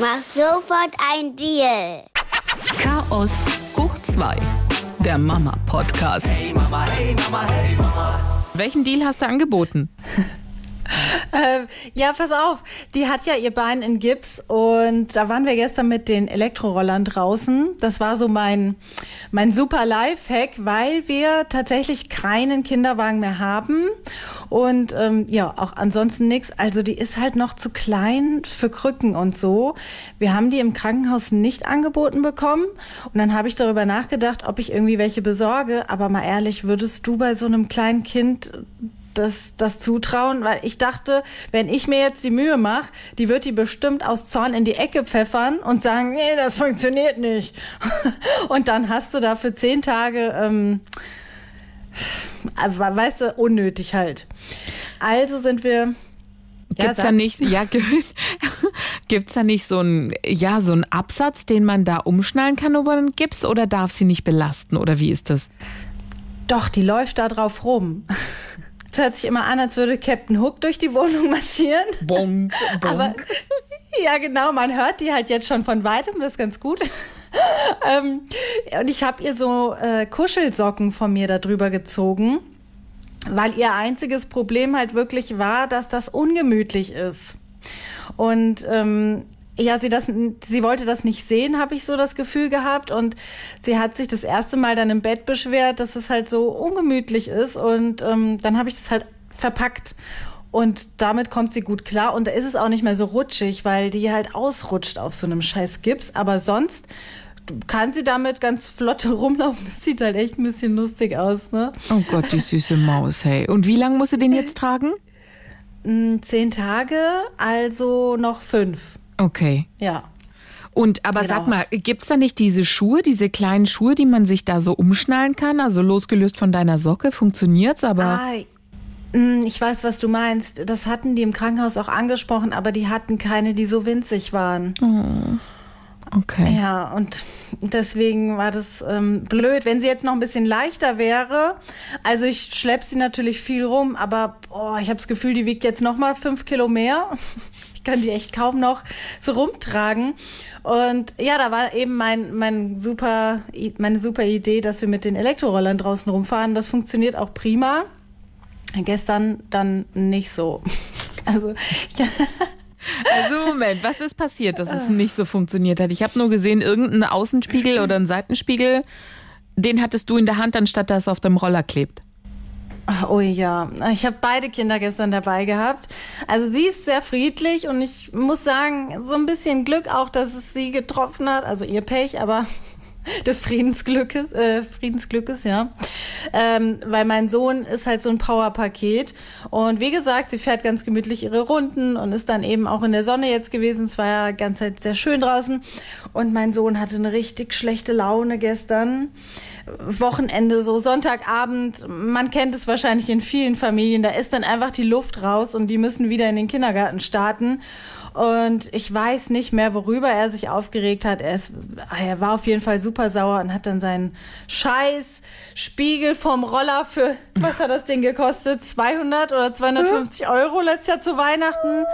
Mach sofort ein Deal. Chaos hoch 2. Der Mama-Podcast. Hey Mama, hey Mama, hey Mama. Welchen Deal hast du angeboten? Äh, ja, pass auf. Die hat ja ihr Bein in Gips und da waren wir gestern mit den Elektrorollern draußen. Das war so mein, mein super Life-Hack, weil wir tatsächlich keinen Kinderwagen mehr haben und ähm, ja, auch ansonsten nichts. Also die ist halt noch zu klein für Krücken und so. Wir haben die im Krankenhaus nicht angeboten bekommen und dann habe ich darüber nachgedacht, ob ich irgendwie welche besorge. Aber mal ehrlich, würdest du bei so einem kleinen Kind das, das zutrauen, weil ich dachte, wenn ich mir jetzt die Mühe mache, die wird die bestimmt aus Zorn in die Ecke pfeffern und sagen, nee, das funktioniert nicht. und dann hast du da für zehn Tage, ähm, weißt du, unnötig halt. Also sind wir Gibt's da nicht, ja, gibt's da nicht so ein, ja, so einen Absatz, den man da umschnallen kann über den Gips oder darf sie nicht belasten oder wie ist das? Doch, die läuft da drauf rum. Es hört sich immer an, als würde Captain Hook durch die Wohnung marschieren. Bonk, bonk. Aber ja, genau, man hört die halt jetzt schon von weitem, das ist ganz gut. ähm, und ich habe ihr so äh, Kuschelsocken von mir darüber gezogen, weil ihr einziges Problem halt wirklich war, dass das ungemütlich ist. Und ähm, ja, sie das, sie wollte das nicht sehen, habe ich so das Gefühl gehabt. Und sie hat sich das erste Mal dann im Bett beschwert, dass es halt so ungemütlich ist. Und ähm, dann habe ich das halt verpackt. Und damit kommt sie gut klar. Und da ist es auch nicht mehr so rutschig, weil die halt ausrutscht auf so einem scheiß Gips. Aber sonst kann sie damit ganz flott rumlaufen. Das sieht halt echt ein bisschen lustig aus, ne? Oh Gott, die süße Maus, hey. Und wie lange muss sie den jetzt tragen? Zehn Tage, also noch fünf. Okay. Ja. Und aber Genau. sag mal, gibt's da nicht diese Schuhe, diese kleinen Schuhe, die man sich da so umschnallen kann? Also losgelöst von deiner Socke, funktioniert's, aber. Ah, mm, ich weiß, was du meinst. Das hatten die im Krankenhaus auch angesprochen, aber die hatten keine, die so winzig waren. Okay. Ja, und deswegen war das ähm, blöd. Wenn sie jetzt noch ein bisschen leichter wäre, also ich schlepp sie natürlich viel rum, aber boah, ich habe das Gefühl, die wiegt jetzt noch mal fünf Kilo mehr. Kann die echt kaum noch so rumtragen. Und ja, da war eben mein, mein super, meine super Idee, dass wir mit den Elektrorollern draußen rumfahren. Das funktioniert auch prima. Gestern dann nicht so. Also, ja. Also Moment, was ist passiert, dass es nicht so funktioniert hat? Ich habe nur gesehen, irgendein Außenspiegel oder ein Seitenspiegel, den hattest du in der Hand, anstatt dass er auf dem Roller klebt. Oh ja, ich habe beide Kinder gestern dabei gehabt. Also sie ist sehr friedlich und ich muss sagen, so ein bisschen Glück auch, dass es sie getroffen hat. Also ihr Pech, aber des Friedensglückes, äh, Friedensglückes, ja. Ähm, weil mein Sohn ist halt so ein Powerpaket. Und wie gesagt, sie fährt ganz gemütlich ihre Runden und ist dann eben auch in der Sonne jetzt gewesen. Es war ja ganze Zeit sehr schön draußen. Und mein Sohn hatte eine richtig schlechte Laune gestern. Wochenende, so Sonntagabend, man kennt es wahrscheinlich in vielen Familien, da ist dann einfach die Luft raus und die müssen wieder in den Kindergarten starten. Und ich weiß nicht mehr, worüber er sich aufgeregt hat. Er, ist, er war auf jeden Fall super sauer und hat dann seinen scheiß Spiegel vom Roller für, was hat das Ding gekostet? 200 oder 250 Euro letztes Jahr zu Weihnachten.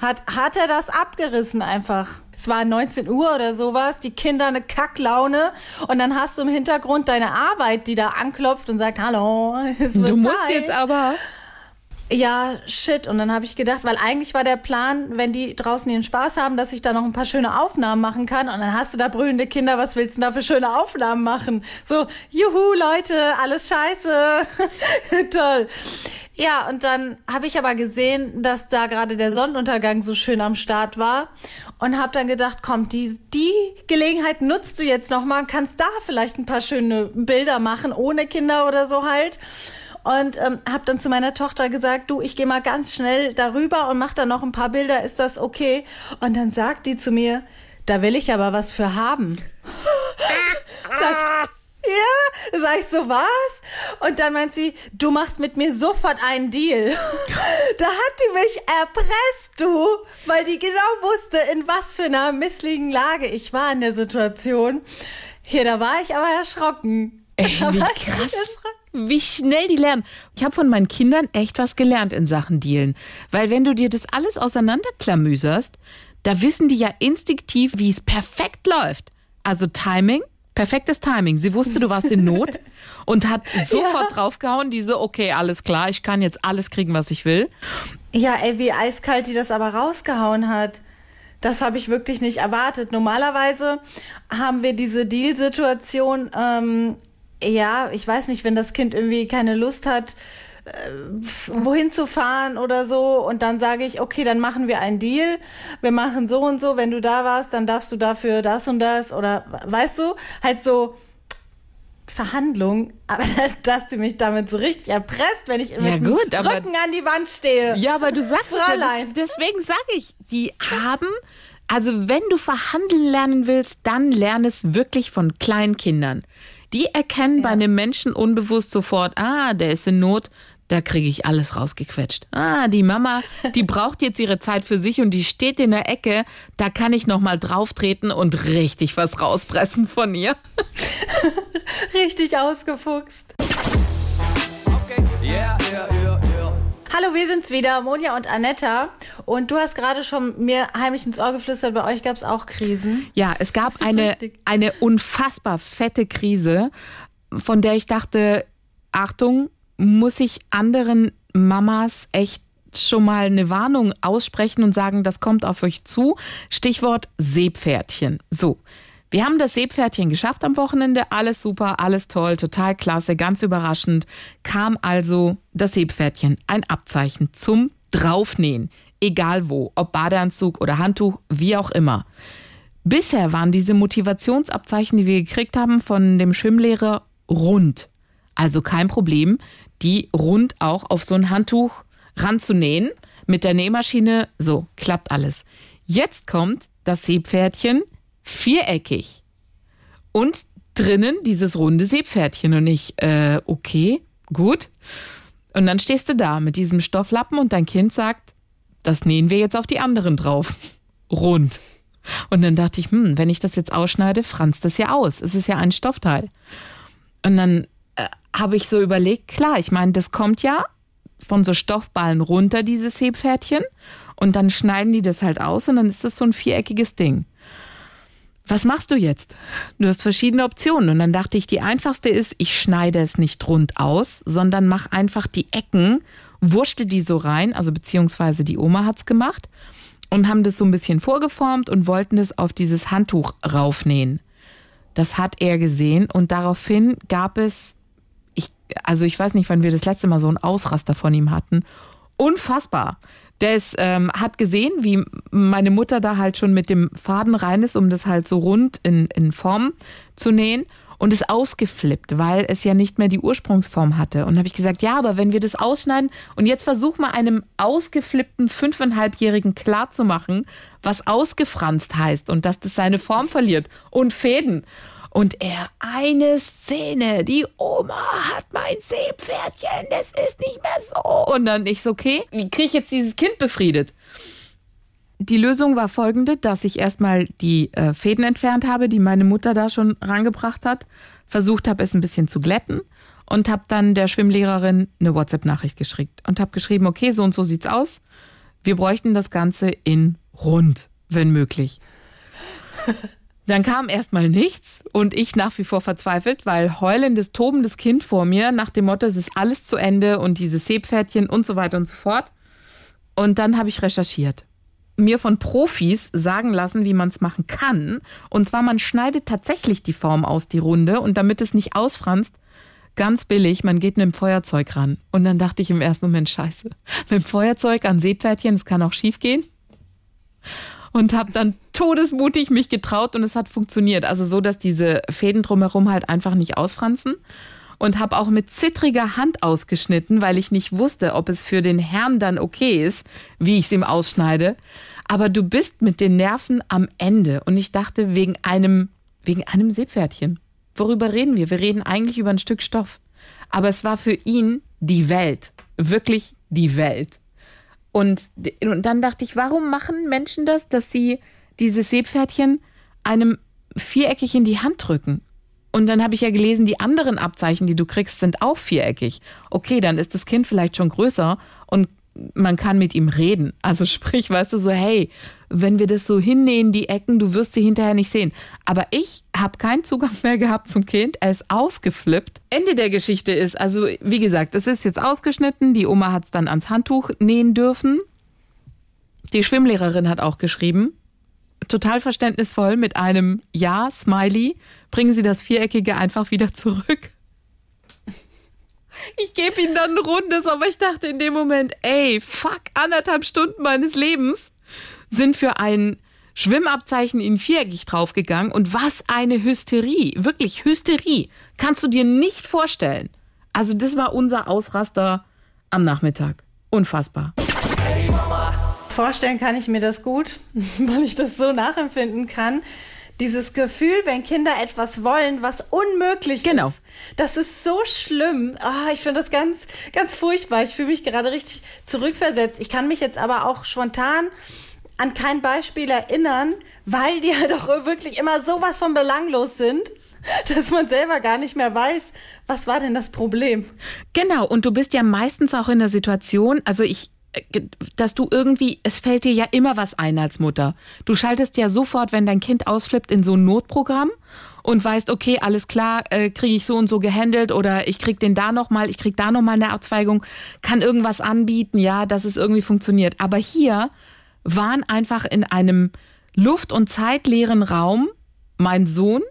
Hat, hat er das abgerissen einfach. Es war 19 Uhr oder sowas, die Kinder eine Kacklaune und dann hast du im Hintergrund deine Arbeit, die da anklopft und sagt, hallo, es wird Du musst Zeit. jetzt aber. Ja, shit. Und dann habe ich gedacht, weil eigentlich war der Plan, wenn die draußen ihren Spaß haben, dass ich da noch ein paar schöne Aufnahmen machen kann. Und dann hast du da brüllende Kinder, was willst du denn da für schöne Aufnahmen machen? So, juhu, Leute, alles scheiße. Toll. Ja, und dann habe ich aber gesehen, dass da gerade der Sonnenuntergang so schön am Start war und habe dann gedacht, komm, die, die Gelegenheit nutzt du jetzt nochmal, kannst da vielleicht ein paar schöne Bilder machen, ohne Kinder oder so halt. Und ähm, habe dann zu meiner Tochter gesagt, du, ich gehe mal ganz schnell darüber und mach da noch ein paar Bilder, ist das okay? Und dann sagt die zu mir, da will ich aber was für haben. Sag ich, ja, sag ich so was? Und dann meint sie, du machst mit mir sofort einen Deal. da hat die mich erpresst, du, weil die genau wusste, in was für einer misslichen Lage ich war in der Situation. Hier, da war ich aber erschrocken. Ey, Da wie war ich krass. Wie schnell die lernen. Ich habe von meinen Kindern echt was gelernt in Sachen Dealen. Weil wenn du dir das alles auseinanderklamüserst, da wissen die ja instinktiv, wie es perfekt läuft. Also Timing, perfektes Timing. Sie wusste, du warst in Not und hat sofort draufgehauen, diese, okay, alles klar, ich kann jetzt alles kriegen, was ich will. Ja, ey, wie eiskalt die das aber rausgehauen hat. Das habe ich wirklich nicht erwartet. Normalerweise haben wir diese Deal-Situation, ähm, ja, ich weiß nicht, wenn das Kind irgendwie keine Lust hat, äh, wohin zu fahren oder so und dann sage ich, okay, dann machen wir einen Deal. Wir machen so und so, wenn du da warst, dann darfst du dafür das und das oder weißt du, halt so Verhandlung, aber dass du mich damit so richtig erpresst, wenn ich mit gut, dem Rücken an die Wand stehe. Ja, aber du sagst ja, Fräulein. das, deswegen sage ich, die haben, also wenn du verhandeln lernen willst, dann lern es wirklich von kleinen Kindern. Die erkennen bei einem Menschen unbewusst sofort, ah, der ist in Not, da kriege ich alles rausgequetscht. Ah, die Mama, die braucht jetzt ihre Zeit für sich und die steht in der Ecke, da kann ich noch mal drauftreten und richtig was rauspressen von ihr. Richtig ausgefuchst. Okay. Yeah. Hallo, wir sind's wieder, Monja und Anetta. Und du hast gerade schon mir heimlich ins Ohr geflüstert, bei euch gab's auch Krisen. Ja, es gab eine, richtig. eine unfassbar fette Krise, von der ich dachte, Achtung, muss ich anderen Mamas echt schon mal eine Warnung aussprechen und sagen, das kommt auf euch zu. Stichwort Seepferdchen. So. Wir haben das Seepferdchen geschafft am Wochenende. Alles super, alles toll, total klasse, ganz überraschend. Kam also das Seepferdchen, ein Abzeichen zum Draufnähen. Egal wo, ob Badeanzug oder Handtuch, wie auch immer. Bisher waren diese Motivationsabzeichen, die wir gekriegt haben von dem Schwimmlehrer, rund. Also kein Problem, die rund auch auf so ein Handtuch ranzunähen. Mit der Nähmaschine, so, klappt alles. Jetzt kommt das Seepferdchen viereckig. Und drinnen dieses runde Seepferdchen. Und ich, äh, okay, gut. Und dann stehst du da mit diesem Stofflappen und dein Kind sagt, das nähen wir jetzt auf die anderen drauf. Rund. Und dann dachte ich, hm, wenn ich das jetzt ausschneide, franzt das ja aus. Es ist ja ein Stoffteil. Und dann äh, habe ich so überlegt, klar, ich meine, das kommt ja von so Stoffballen runter, dieses Seepferdchen. Und dann schneiden die das halt aus und dann ist das so ein viereckiges Ding. Was machst du jetzt? Du hast verschiedene Optionen. Und dann dachte ich, die einfachste ist, ich schneide es nicht rund aus, sondern mach einfach die Ecken, wurschtel die so rein, also beziehungsweise die Oma hat's gemacht und haben das so ein bisschen vorgeformt und wollten das auf dieses Handtuch raufnähen. Das hat er gesehen und daraufhin gab es, ich, also ich weiß nicht, wann wir das letzte Mal so einen Ausraster von ihm hatten. Unfassbar. Der ist, ähm, hat gesehen, wie meine Mutter da halt schon mit dem Faden rein ist, um das halt so rund in, in Form zu nähen und ist ausgeflippt, weil es ja nicht mehr die Ursprungsform hatte. Und habe ich gesagt, ja, aber wenn wir das ausschneiden und jetzt versuch mal einem ausgeflippten fünfeinhalbjährigen klarzumachen, was ausgefranst heißt und dass das seine Form verliert und Fäden. Und er, eine Szene, die Oma hat mein Seepferdchen, das ist nicht mehr so. Und dann ich so, okay, wie kriege ich jetzt dieses Kind befriedet? Die Lösung war folgende, dass ich erstmal die äh, Fäden entfernt habe, die meine Mutter da schon rangebracht hat, versucht habe, es ein bisschen zu glätten und habe dann der Schwimmlehrerin eine WhatsApp-Nachricht geschickt und habe geschrieben, okay, so und so sieht's aus. Wir bräuchten das Ganze in rund, wenn möglich. Dann kam erstmal nichts und ich nach wie vor verzweifelt, weil heulendes, tobendes Kind vor mir nach dem Motto, es ist alles zu Ende und dieses Seepferdchen und so weiter und so fort. Und dann habe ich recherchiert. Mir von Profis sagen lassen, wie man es machen kann. Und zwar, man schneidet tatsächlich die Form aus, die Runde. Und damit es nicht ausfranst, ganz billig, man geht mit dem Feuerzeug ran. Und dann dachte ich im ersten Moment, scheiße, mit dem Feuerzeug an Seepferdchen, das kann auch schief gehen und habe dann todesmutig mich getraut und es hat funktioniert. Also so, dass diese Fäden drumherum halt einfach nicht ausfransen. Und habe auch mit zittriger Hand ausgeschnitten, weil ich nicht wusste, ob es für den Herrn dann okay ist, wie ich es ihm ausschneide. Aber du bist mit den Nerven am Ende. Und ich dachte, wegen einem, wegen einem Seepferdchen. Worüber reden wir? Wir reden eigentlich über ein Stück Stoff. Aber es war für ihn die Welt. Wirklich die Welt. Und, und dann dachte ich, warum machen Menschen das, dass sie dieses Seepferdchen einem viereckig in die Hand drücken? Und dann habe ich ja gelesen, die anderen Abzeichen, die du kriegst, sind auch viereckig. Okay, dann ist das Kind vielleicht schon größer und man kann mit ihm reden. Also sprich, weißt du, so, hey, wenn wir das so hinnähen, die Ecken, du wirst sie hinterher nicht sehen. Aber ich habe keinen Zugang mehr gehabt zum Kind. Er ist ausgeflippt. Ende der Geschichte ist, also wie gesagt, es ist jetzt ausgeschnitten. Die Oma hat es dann ans Handtuch nähen dürfen. Die Schwimmlehrerin hat auch geschrieben, total verständnisvoll mit einem Ja, Smiley, bringen Sie das Viereckige einfach wieder zurück. Ich gebe Ihnen dann ein rundes, aber ich dachte in dem Moment, ey, fuck, anderthalb Stunden meines Lebens sind für ein Schwimmabzeichen in viereckig draufgegangen und was eine Hysterie, wirklich Hysterie, kannst du dir nicht vorstellen. Also das war unser Ausraster am Nachmittag. Unfassbar. Vorstellen kann ich mir das gut, weil ich das so nachempfinden kann. Dieses Gefühl, wenn Kinder etwas wollen, was unmöglich Genau. ist. Das ist so schlimm. Ah, ich finde das ganz, ganz furchtbar. Ich fühle mich gerade richtig zurückversetzt. Ich kann mich jetzt aber auch spontan an kein Beispiel erinnern, weil die halt auch wirklich immer sowas von belanglos sind, dass man selber gar nicht mehr weiß, was war denn das Problem. Genau, und du bist ja meistens auch in der Situation, also ich, dass du irgendwie, es fällt dir ja immer was ein als Mutter. Du schaltest ja sofort, wenn dein Kind ausflippt, in so ein Notprogramm und weißt, okay, alles klar, äh, kriege ich so und so gehandelt oder ich krieg den da nochmal, ich krieg da nochmal eine Abzweigung, kann irgendwas anbieten, ja, dass es irgendwie funktioniert. Aber hier waren einfach in einem luft- und zeitleeren Raum mein Sohn,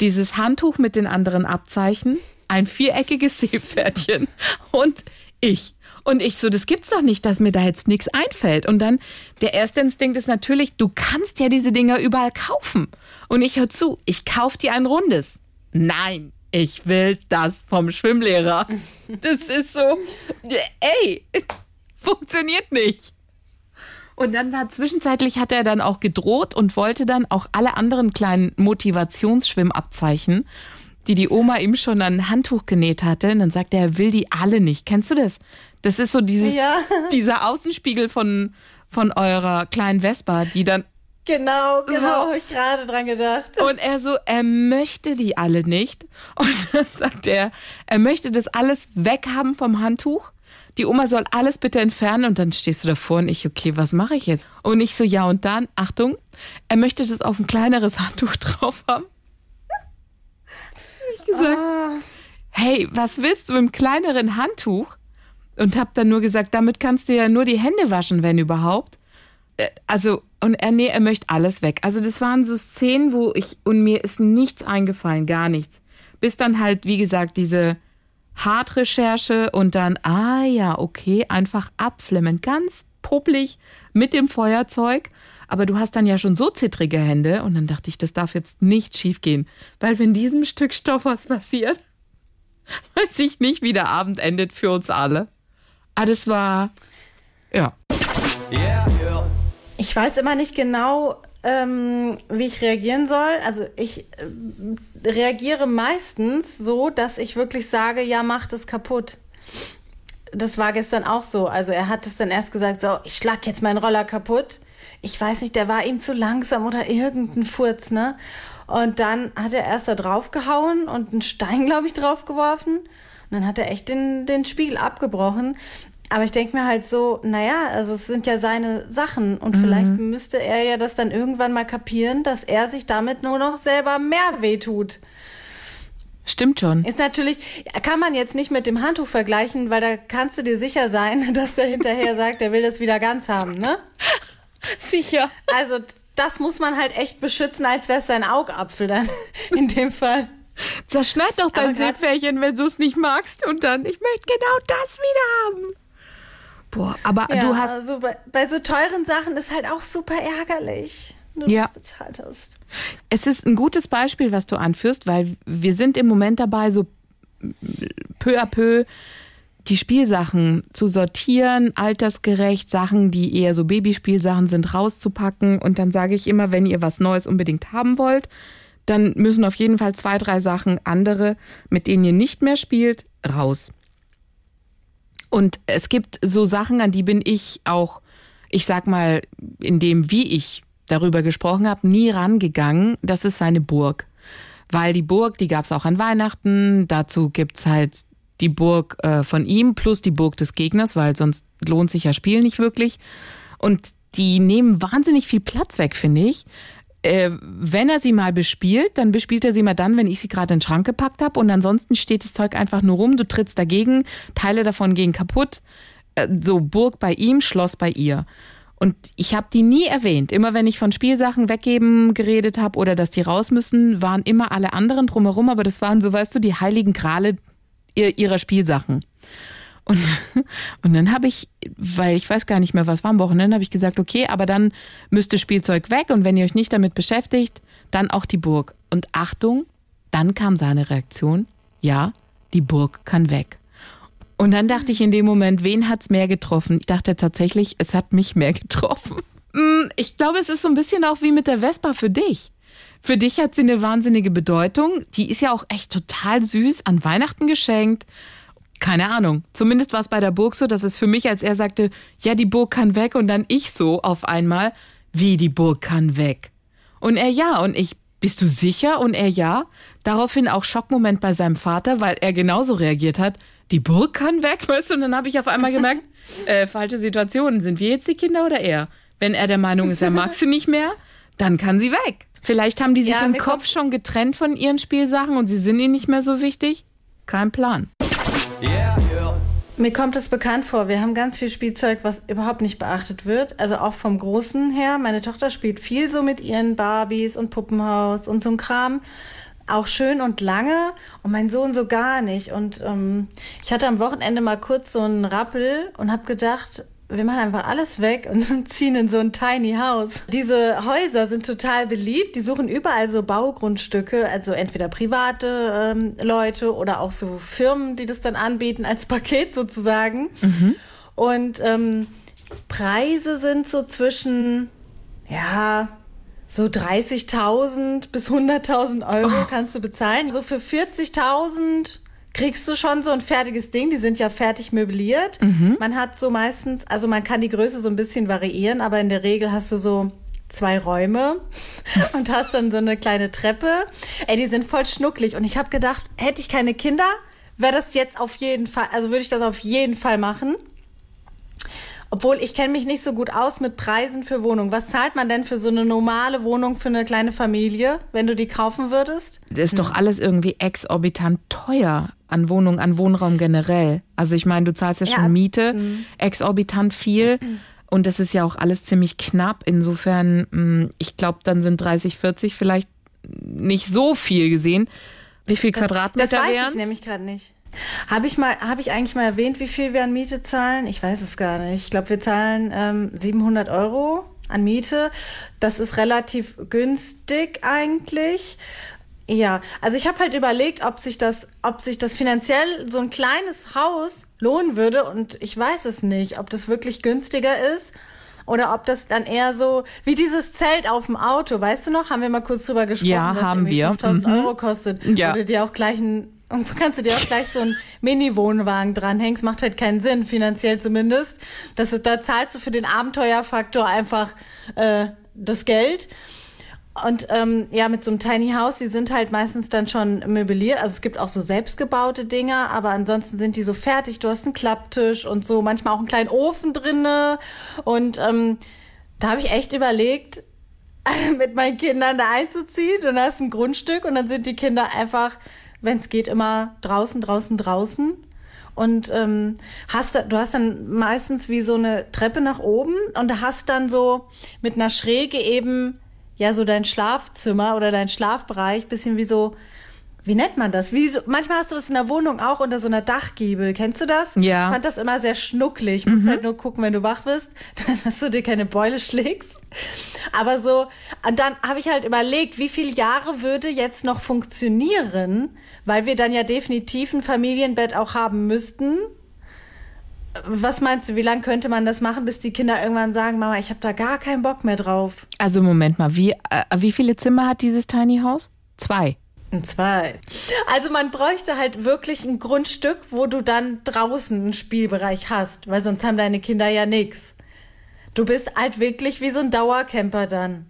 dieses Handtuch mit den anderen Abzeichen, ein viereckiges Seepferdchen und ich. Und ich so, das gibt's doch nicht, dass mir da jetzt nichts einfällt. Und dann der erste Instinkt ist natürlich, du kannst ja diese Dinger überall kaufen. Und ich hör zu, ich kauf dir ein rundes. Nein, ich will das vom Schwimmlehrer. Das ist so, ey, funktioniert nicht. Und dann war zwischenzeitlich hat er dann auch gedroht und wollte dann auch alle anderen kleinen Motivationsschwimmabzeichen, die die Oma ihm schon an ein Handtuch genäht hatte. Und dann sagt er, er will die alle nicht. Kennst du das? Das ist so dieses, Ja. dieser Außenspiegel von, von eurer kleinen Vespa, die dann Genau, genau, So. habe ich gerade dran gedacht. und er so, er möchte die alle nicht. Und dann sagt er, er möchte das alles weghaben vom Handtuch. Die Oma soll alles bitte entfernen. Und dann stehst du davor und ich, okay, was mache ich jetzt? Und ich so, ja und dann, Achtung, er möchte das auf ein kleineres Handtuch drauf haben. ich gesagt, Ah, hey, was willst du mit einem kleineren Handtuch? Und hab dann nur gesagt, damit kannst du ja nur die Hände waschen, wenn überhaupt. Äh, Also, und er, nee, er möchte alles weg. Also, das waren so Szenen, wo ich, und mir ist nichts eingefallen, gar nichts. Bis dann halt, wie gesagt, diese Hartrecherche und dann, ah ja, okay, einfach abflimmen. Ganz pupplig mit dem Feuerzeug. Aber du hast dann ja schon so zittrige Hände. Und dann dachte ich, das darf jetzt nicht schiefgehen. Weil wenn diesem Stück Stoff was passiert, weiß ich nicht, wie der Abend endet für uns alle. Ah, das war, ja. Yeah, yeah. Ich weiß immer nicht genau, ähm, wie ich reagieren soll. Also ich ähm, reagiere meistens so, dass ich wirklich sage, ja, mach das kaputt. Das war gestern auch so. Also er hat es dann erst gesagt, so, ich schlag jetzt meinen Roller kaputt. Ich weiß nicht, der war ihm zu langsam oder irgendein Furz, ne? Und dann hat er erst da draufgehauen und einen Stein, glaube ich, draufgeworfen. Und dann hat er echt den, den Spiegel abgebrochen. Aber ich denke mir halt so, naja, also es sind ja seine Sachen und vielleicht müsste er ja das dann irgendwann mal kapieren, dass er sich damit nur noch selber mehr wehtut. Stimmt schon. Ist natürlich, kann man jetzt nicht mit dem Handtuch vergleichen, weil da kannst du dir sicher sein, dass der hinterher sagt, er will das wieder ganz haben, ne? Sicher. Also das muss man halt echt beschützen, als wäre es sein Augapfel dann in dem Fall. Zerschneid doch dein Seepferdchen, wenn du es nicht magst. Und dann, ich möchte genau das wieder haben. Boah, aber Ja, du hast, also bei, bei so teuren Sachen ist halt auch super ärgerlich, wenn du Ja. das bezahlt hast. es ist ein gutes Beispiel, was du anführst, weil wir sind im Moment dabei, so peu à peu die Spielsachen zu sortieren, altersgerecht, Sachen, die eher so Babyspielsachen sind, rauszupacken. Und dann sage ich immer, wenn ihr was Neues unbedingt haben wollt, dann müssen auf jeden Fall zwei, drei Sachen andere, mit denen ihr nicht mehr spielt, raus. Und es gibt so Sachen, an die bin ich auch, ich sag mal, in dem, wie ich darüber gesprochen habe, nie rangegangen. Das ist seine Burg. Weil die Burg, die gab es auch an Weihnachten. Dazu gibt's halt die Burg äh, von ihm plus die Burg des Gegners, weil sonst lohnt sich ja Spiel nicht wirklich. Und die nehmen wahnsinnig viel Platz weg, finde ich. Äh, wenn er sie mal bespielt, dann bespielt er sie mal dann, wenn ich sie gerade in den Schrank gepackt habe. Und ansonsten steht das Zeug einfach nur rum, du trittst dagegen, Teile davon gehen kaputt. Äh, so Burg bei ihm, Schloss bei ihr. Und ich habe die nie erwähnt. Immer wenn ich von Spielsachen weggeben geredet habe oder dass die raus müssen, waren immer alle anderen drumherum, aber das waren so, weißt du, die heiligen Grale ihrer Spielsachen. Und, und dann habe ich, weil ich weiß gar nicht mehr, was war am Wochenende, habe ich gesagt, okay, aber dann müsste Spielzeug weg und wenn ihr euch nicht damit beschäftigt, dann auch die Burg. Und Achtung, dann kam seine Reaktion, ja, die Burg kann weg. Und dann dachte ich in dem Moment, wen hat's mehr getroffen? Ich dachte tatsächlich, es hat mich mehr getroffen. Mm, ich glaube, es ist so ein bisschen auch wie mit der Vespa für dich. Für dich hat sie eine wahnsinnige Bedeutung. Die ist ja auch echt total süß, an Weihnachten geschenkt. Keine Ahnung. Zumindest war es bei der Burg so, dass es für mich, als er sagte, ja, die Burg kann weg, und dann ich so auf einmal, wie die Burg kann weg. Und er ja, und ich, bist du sicher? Und er ja. Daraufhin auch Schockmoment bei seinem Vater, weil er genauso reagiert hat die Burg kann weg, weißt du? Und dann habe ich auf einmal gemerkt, äh, falsche Situation. Sind wir jetzt die Kinder oder er? Wenn er der Meinung ist, er mag sie nicht mehr, dann kann sie weg. Vielleicht haben die sich ja, im Kopf schon getrennt von ihren Spielsachen und sie sind ihnen nicht mehr so wichtig. Kein Plan. Yeah. Mir kommt es bekannt vor. Wir haben ganz viel Spielzeug, was überhaupt nicht beachtet wird. Also auch vom Großen her. Meine Tochter spielt viel so mit ihren Barbies und Puppenhaus und so ein Kram auch schön und lange und mein Sohn so gar nicht. Und ähm, ich hatte am Wochenende mal kurz so einen Rappel und habe gedacht, wir machen einfach alles weg und ziehen in so ein Tiny House. Diese Häuser sind total beliebt. Die suchen überall so Baugrundstücke, also entweder private ähm, Leute oder auch so Firmen, die das dann anbieten als Paket sozusagen. Mhm. Und ähm, Preise sind so zwischen, ja, so 30.000 bis 100.000 Euro oh. kannst du bezahlen. So für 40.000 kriegst du schon so ein fertiges Ding. Die sind ja fertig möbliert. Mhm. Man hat so meistens, also man kann die Größe so ein bisschen variieren, aber in der Regel hast du so zwei Räume und hast dann so eine kleine Treppe. Ey, die sind voll schnucklig. Und ich habe gedacht, hätte ich keine Kinder, wäre das jetzt auf jeden Fall, also würde ich das auf jeden Fall machen. Obwohl ich kenne mich nicht so gut aus mit Preisen für Wohnungen. Was zahlt man denn für so eine normale Wohnung für eine kleine Familie, wenn du die kaufen würdest? Das ist doch alles irgendwie exorbitant teuer an Wohnungen, an Wohnraum generell. Also ich meine, du zahlst ja schon ja. Miete, mhm. exorbitant viel. Und das ist ja auch alles ziemlich knapp. Insofern, mm, ich glaube, dann sind 30, 40 vielleicht nicht so viel gesehen. Wie viel Quadratmeter wären? Das weiß ich nämlich gerade nicht. Habe ich mal, habe ich eigentlich mal erwähnt, wie viel wir an Miete zahlen? Ich weiß es gar nicht. Ich glaube, wir zahlen ähm, 700 Euro an Miete. Das ist relativ günstig eigentlich. Ja, also ich habe halt überlegt, ob sich das, ob sich das finanziell so ein kleines Haus lohnen würde und ich weiß es nicht, ob das wirklich günstiger ist oder ob das dann eher so wie dieses Zelt auf dem Auto, weißt du noch? Haben wir mal kurz drüber gesprochen, ja, dass haben wir. 5000 mhm. Euro kostet. Ja. Oder dir auch gleich ein und kannst du dir auch gleich so einen Mini-Wohnwagen dranhängen. Es macht halt keinen Sinn, finanziell zumindest. Das, da zahlst du für den Abenteuerfaktor einfach äh, das Geld. Und ähm, ja, mit so einem Tiny House, die sind halt meistens dann schon möbliert. Also es gibt auch so selbstgebaute Dinger, aber ansonsten sind die so fertig. Du hast einen Klapptisch und so, manchmal auch einen kleinen Ofen drinne. Und ähm, da habe ich echt überlegt, mit meinen Kindern da einzuziehen. Und da hast ein Grundstück und dann sind die Kinder einfach wenn es geht, immer draußen, draußen, draußen. Und ähm, hast du hast dann meistens wie so eine Treppe nach oben und hast dann so mit einer Schräge eben ja so dein Schlafzimmer oder dein Schlafbereich, bisschen wie so wie nennt man das? Wie so, manchmal hast du das in der Wohnung auch unter so einer Dachgiebel. Kennst du das? Ja. Ich fand das immer sehr schnucklig. Du musst mhm. halt nur gucken, wenn du wach bist, dass du dir keine Beule schlägst. Aber so, und dann habe ich halt überlegt, wie viele Jahre würde jetzt noch funktionieren, weil wir dann ja definitiv ein Familienbett auch haben müssten. Was meinst du, wie lange könnte man das machen, bis die Kinder irgendwann sagen, Mama, ich habe da gar keinen Bock mehr drauf? Also Moment mal, wie, äh, wie viele Zimmer hat dieses Tiny House? Zwei. Zwei. Also man bräuchte halt wirklich ein Grundstück, wo du dann draußen einen Spielbereich hast, weil sonst haben deine Kinder ja nichts. Du bist halt wirklich wie so ein Dauercamper dann.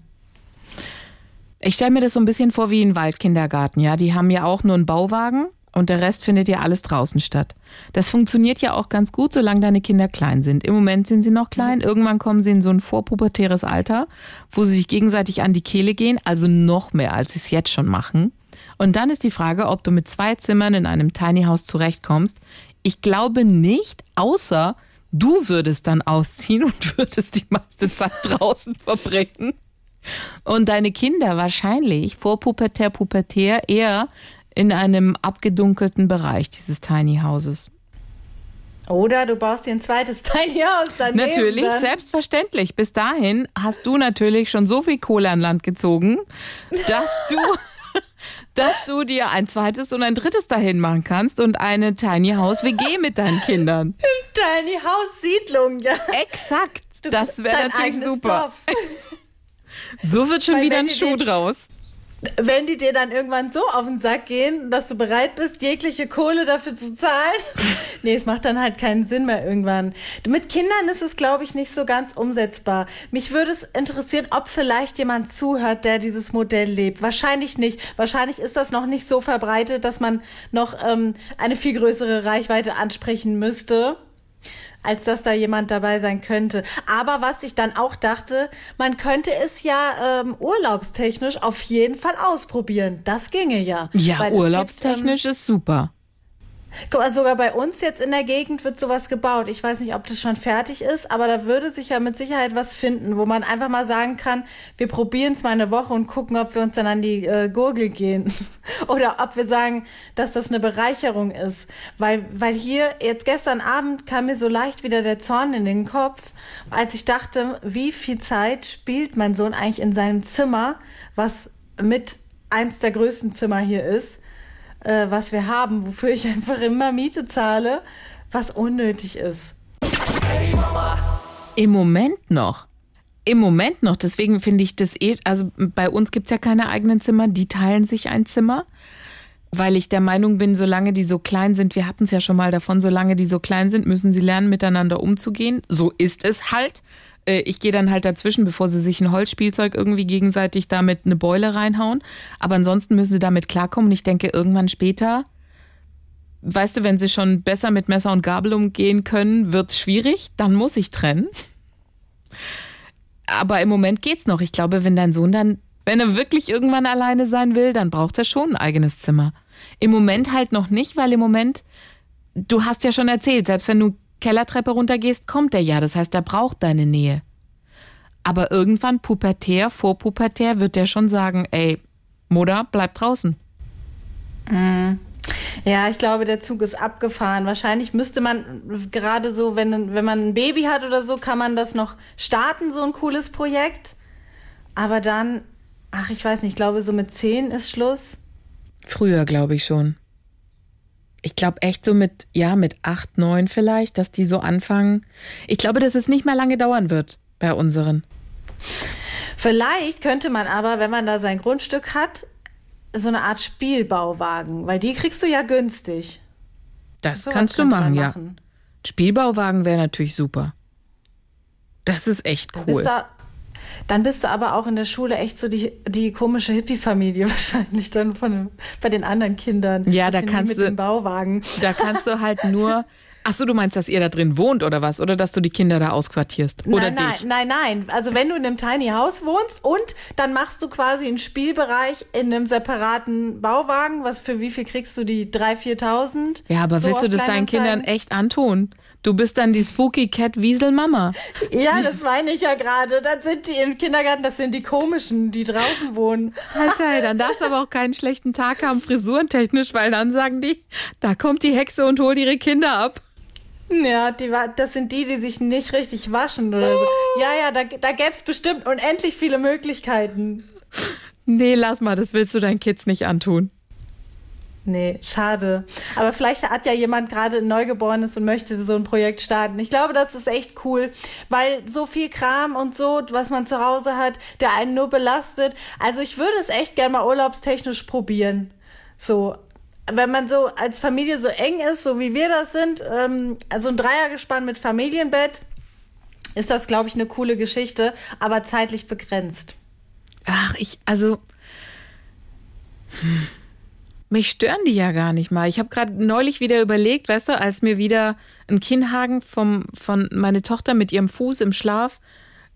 Ich stelle mir das so ein bisschen vor wie ein Waldkindergarten, ja. Die haben ja auch nur einen Bauwagen Und der Rest findet ja alles draußen statt. Das funktioniert ja auch ganz gut, solange deine Kinder klein sind. Im Moment sind sie noch klein. Irgendwann kommen sie in so ein vorpubertäres Alter, wo sie sich gegenseitig an die Kehle gehen, also noch mehr, als sie es jetzt schon machen. Und dann ist die Frage, ob du mit zwei Zimmern in einem Tiny House zurechtkommst. Ich glaube nicht, außer du würdest dann ausziehen und würdest die meiste Zeit draußen verbringen. Und deine Kinder wahrscheinlich vor Pubertär, Pubertär eher in einem abgedunkelten Bereich dieses Tiny Houses. Oder du baust dir ein zweites Tiny House daneben. Natürlich, dann. selbstverständlich. Bis dahin hast du natürlich schon so viel Kohle an Land gezogen, dass du, dass du dir ein zweites und ein drittes dahin machen kannst und eine Tiny House WG mit deinen Kindern. Tiny House Siedlung, ja. Exakt. Du Das wäre natürlich super. Dorf. So wird schon Weil wieder ein Schuh den- draus. Wenn die dir dann irgendwann so auf den Sack gehen, dass du bereit bist, jegliche Kohle dafür zu zahlen, nee, es macht dann halt keinen Sinn mehr irgendwann. Mit Kindern ist es, glaube ich, nicht so ganz umsetzbar. Mich würde es interessieren, ob vielleicht jemand zuhört, der dieses Modell lebt. Wahrscheinlich nicht. Wahrscheinlich ist das noch nicht so verbreitet, dass man noch ähm, eine viel größere Reichweite ansprechen müsste als dass da jemand dabei sein könnte. Aber was ich dann auch dachte, man könnte es ja ähm, urlaubstechnisch auf jeden Fall ausprobieren. Das ginge ja. Ja, Weil es urlaubstechnisch ist super. Guck mal, sogar bei uns jetzt in der Gegend wird sowas gebaut. Ich weiß nicht, ob das schon fertig ist, aber da würde sich ja mit Sicherheit was finden, wo man einfach mal sagen kann, wir probieren es mal eine Woche und gucken, ob wir uns dann an die äh, Gurgel gehen. Oder ob wir sagen, dass das eine Bereicherung ist. Weil, weil hier, jetzt gestern Abend kam mir so leicht wieder der Zorn in den Kopf, als ich dachte, wie viel Zeit spielt mein Sohn eigentlich in seinem Zimmer, was mit eins der größten Zimmer hier ist, äh, was wir haben, wofür ich einfach immer Miete zahle, was unnötig ist. Im Moment noch. Im Moment noch. Deswegen finde ich das eh, also bei uns gibt es ja keine eigenen Zimmer, die teilen sich ein Zimmer. Weil ich der Meinung bin, solange die so klein sind, wir hatten es ja schon mal davon, solange die so klein sind, müssen sie lernen, miteinander umzugehen. So ist es halt. Äh, Ich gehe dann halt dazwischen, bevor sie sich ein Holzspielzeug irgendwie gegenseitig damit eine Beule reinhauen. Aber ansonsten müssen sie damit klarkommen. Und ich denke, irgendwann später, weißt du, wenn sie schon besser mit Messer und Gabel umgehen können, wird's schwierig. Dann muss ich trennen. Aber im Moment geht's noch. Ich glaube, wenn dein Sohn dann, wenn er wirklich irgendwann alleine sein will, dann braucht er schon ein eigenes Zimmer. Im Moment halt noch nicht, weil im Moment, du hast ja schon erzählt, selbst wenn du Kellertreppe runtergehst, kommt er ja. Das heißt, er braucht deine Nähe. Aber irgendwann pubertär, vorpubertär, wird er schon sagen, ey, Mutter, bleib draußen. Ja, ich glaube, der Zug ist abgefahren. Wahrscheinlich müsste man gerade so, wenn, wenn man ein Baby hat oder so, kann man das noch starten, so ein cooles Projekt. Aber dann, ach, ich weiß nicht, ich glaube, so mit zehn ist Schluss. Früher, glaube ich schon. Ich glaube echt so mit, ja, mit acht, neun vielleicht, dass die so anfangen. Ich glaube, dass es nicht mehr lange dauern wird bei unseren. Vielleicht könnte man aber, wenn man da sein Grundstück hat, so eine Art Spielbauwagen, weil die kriegst du ja günstig. Das Sowas kannst du machen, man ja. machen. Spielbauwagen wäre natürlich super. Das ist echt cool. da, dann bist du aber auch in der Schule echt so die, die komische Hippie-Familie wahrscheinlich dann von, bei den anderen Kindern. Ja, da kannst mit du- dem Bauwagen. Da kannst du halt nur. Ach so, du meinst, dass ihr da drin wohnt oder was? Oder dass du die Kinder da ausquartierst? Oder nein, dich? nein, nein, nein. Also wenn du in einem Tiny House wohnst und dann machst du quasi einen Spielbereich in einem separaten Bauwagen. Was für wie viel kriegst du die? 3.000, 4.000? Ja, aber So willst du das deinen Kindern echt antun? Du bist dann die Spooky Cat Wiesel Mama. Ja, das meine ich ja gerade. Dann sind die im Kindergarten, das sind die komischen, die draußen wohnen. Alter, ey, dann darfst du aber auch keinen schlechten Tag haben, frisurentechnisch, weil dann sagen die, da kommt die Hexe und holt ihre Kinder ab. Ja, die, das sind die, die sich nicht richtig waschen oder so. Ja, ja, da, da gäbe es bestimmt unendlich viele Möglichkeiten. Nee, lass mal, das willst du deinen Kids nicht antun. Nee, schade. Aber vielleicht hat ja jemand gerade ein Neugeborenes und möchte so ein Projekt starten. Ich glaube, das ist echt cool, weil so viel Kram und so, was man zu Hause hat, der einen nur belastet. Also ich würde es echt gerne mal urlaubstechnisch probieren. So, wenn man so als Familie so eng ist, so wie wir das sind, ähm, also ein Dreiergespann mit Familienbett, ist das, glaube ich, eine coole Geschichte, aber zeitlich begrenzt. Ach, ich, also. hm. Mich stören die ja gar nicht mal. Ich habe gerade neulich wieder überlegt, weißt du, als mir wieder ein Kinnhagen vom, von meine Tochter mit ihrem Fuß im Schlaf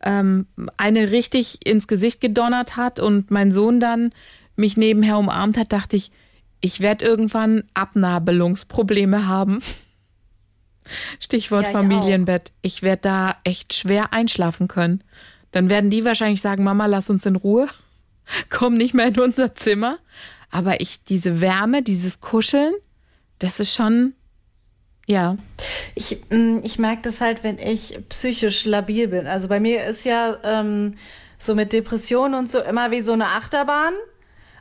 ähm, eine richtig ins Gesicht gedonnert hat und mein Sohn dann mich nebenher umarmt hat, dachte ich, ich werde irgendwann Abnabelungsprobleme haben. Stichwort Ja, ich Familienbett. Ich werde da echt schwer einschlafen können. Dann werden die wahrscheinlich sagen, Mama, lass uns in Ruhe. Komm nicht mehr in unser Zimmer. Aber ich, diese Wärme, dieses Kuscheln, das ist schon, ja. Ich, mm, ich merke das halt, wenn ich psychisch labil bin. Also bei mir ist ja ähm, so mit Depressionen und so immer wie so eine Achterbahn.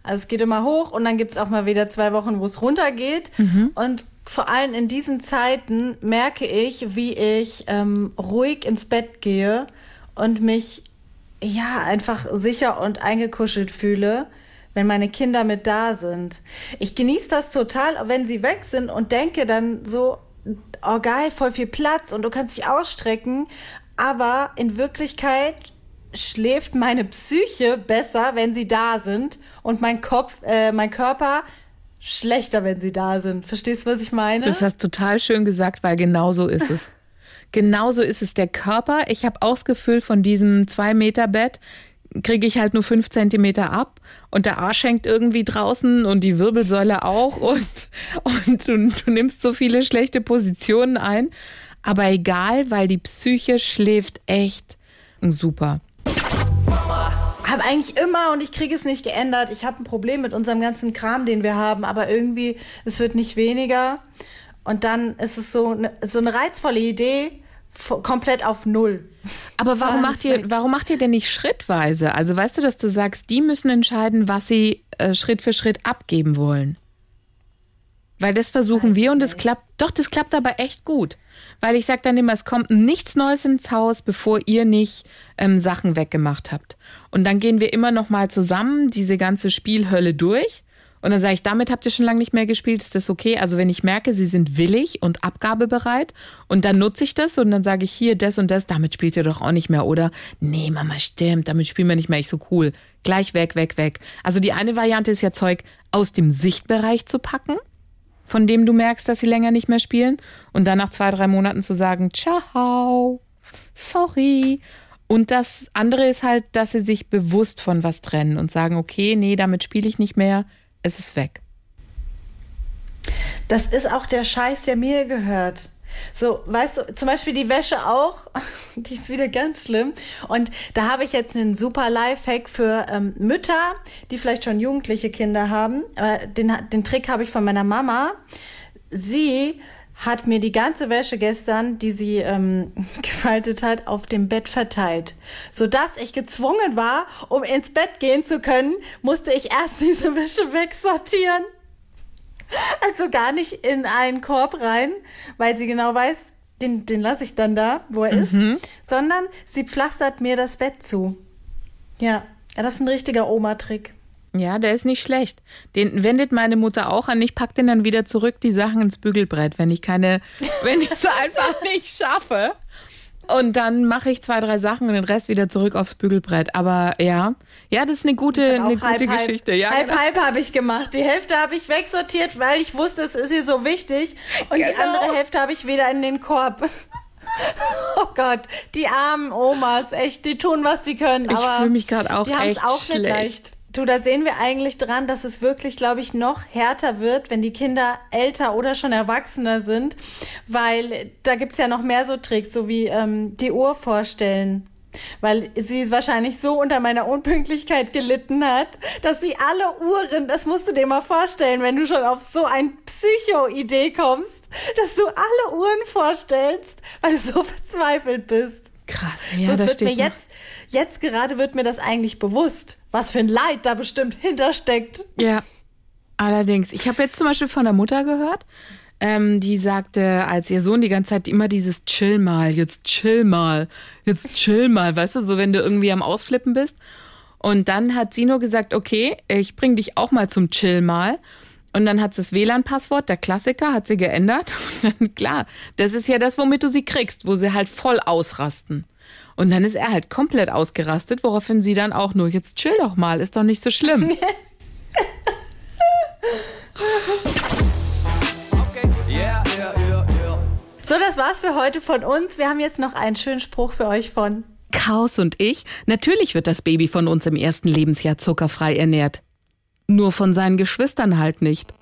Also es geht immer hoch und dann gibt's auch mal wieder zwei Wochen, wo es runtergeht. Und vor allem in diesen Zeiten merke ich, wie ich ähm, ruhig ins Bett gehe und mich ja einfach sicher und eingekuschelt fühle, wenn meine Kinder mit da sind. Ich genieße das total, wenn sie weg sind und denke dann so, oh geil, voll viel Platz und du kannst dich ausstrecken. Aber in Wirklichkeit schläft meine Psyche besser, wenn sie da sind und mein Kopf, äh, mein Körper schlechter, wenn sie da sind. Verstehst du, was ich meine? Das hast total schön gesagt, weil genau so ist es. Genauso ist es der Körper. Ich habe auch das Gefühl, von diesem zwei Meter Bett kriege ich halt nur fünf Zentimeter ab und der Arsch hängt irgendwie draußen und die Wirbelsäule auch und, und du, du nimmst so viele schlechte Positionen ein. Aber egal, weil die Psyche schläft echt super. habe eigentlich immer und ich kriege es nicht geändert. Ich habe ein Problem mit unserem ganzen Kram, den wir haben, aber irgendwie es wird nicht weniger. Und dann ist es so eine, so eine reizvolle Idee komplett auf null. Aber warum macht ihr, warum macht ihr denn nicht schrittweise? Also weißt du, dass du sagst, die müssen entscheiden, was sie äh, Schritt für Schritt abgeben wollen. Weil das versuchen wir und es klappt, doch, das klappt aber echt gut. Weil ich sage dann immer, es kommt nichts Neues ins Haus, bevor ihr nicht ähm, Sachen weggemacht habt. Und dann gehen wir immer noch mal zusammen diese ganze Spielhölle durch. Und dann sage ich, damit habt ihr schon lange nicht mehr gespielt, ist das okay? Also wenn ich merke, sie sind willig und abgabebereit und dann nutze ich das und dann sage ich hier das und das, damit spielt ihr doch auch nicht mehr, oder? Nee, Mama, stimmt, damit spielen wir nicht mehr, ich so cool. Gleich weg, weg, weg. Also die eine Variante ist ja Zeug aus dem Sichtbereich zu packen von dem du merkst, dass sie länger nicht mehr spielen und dann nach zwei, drei Monaten zu sagen, ciao, sorry. Und das andere ist halt, dass sie sich bewusst von was trennen und sagen, okay, nee, damit spiele ich nicht mehr, es ist weg. Das ist auch der Scheiß, der mir gehört. So, weißt du, zum Beispiel die Wäsche auch, die ist wieder ganz schlimm. Und da habe ich jetzt einen super Lifehack für ähm, Mütter, die vielleicht schon jugendliche Kinder haben. Äh, den, den Trick habe ich von meiner Mama. Sie hat mir die ganze Wäsche gestern, die sie ähm, gefaltet hat, auf dem Bett verteilt. Sodass ich gezwungen war, um ins Bett gehen zu können, musste ich erst diese Wäsche wegsortieren. Also gar nicht in einen Korb rein, weil sie genau weiß, den, den lasse ich dann da, wo er ist, sondern sie pflastert mir das Bett zu. Ja das ist ein richtiger Oma-Trick. Ja, der ist nicht schlecht. Den wendet meine Mutter auch an. Ich pack den dann wieder zurück, die Sachen ins Bügelbrett, wenn ich keine, wenn ich es einfach nicht schaffe. Und dann mache ich zwei, drei Sachen und den Rest wieder zurück aufs Bügelbrett. Aber ja, ja, das ist eine gute, eine gute halb, halb, Geschichte. Ja, halb, genau. halb habe ich gemacht. Die Hälfte habe ich wegsortiert, weil ich wusste, es ist ihr so wichtig. Und die Genau. andere Hälfte habe ich wieder in den Korb. Oh Gott, die armen Omas, echt, die tun, was sie können. Ich fühle mich gerade auch die echt auch nicht schlecht. leicht. Du, da sehen wir eigentlich dran, dass es wirklich, glaube ich, noch härter wird, wenn die Kinder älter oder schon erwachsener sind, weil da gibt's ja noch mehr so Tricks, so wie ähm, die Uhr vorstellen. Weil sie wahrscheinlich so unter meiner Unpünktlichkeit gelitten hat, dass sie alle Uhren, das musst du dir mal vorstellen, wenn du schon auf so ein Psycho-Idee kommst, dass du alle Uhren vorstellst, weil du so verzweifelt bist. Krass, ja, es da wird mir noch- jetzt, jetzt gerade wird mir das eigentlich bewusst, was für ein Leid da bestimmt hintersteckt. Ja, allerdings. Ich habe jetzt zum Beispiel von der Mutter gehört, ähm, die sagte, als ihr Sohn die ganze Zeit immer dieses Chill mal, jetzt chill mal, jetzt chill mal, weißt du, so wenn du irgendwie am Ausflippen bist. Und dann hat sie nur gesagt, okay, ich bring dich auch mal zum Chill mal. Und dann hat sie das WLAN-Passwort, der Klassiker, hat sie geändert. Und dann, klar, das ist ja das, womit du sie kriegst, wo sie halt voll ausrasten. Und dann ist er halt komplett ausgerastet, woraufhin sie dann auch nur, jetzt chill doch mal, ist doch nicht so schlimm. so, das war's für heute von uns. Wir haben jetzt noch einen schönen Spruch für euch von Chaos und ich. Natürlich wird das Baby von uns im ersten Lebensjahr zuckerfrei ernährt. Nur von seinen Geschwistern halt nicht.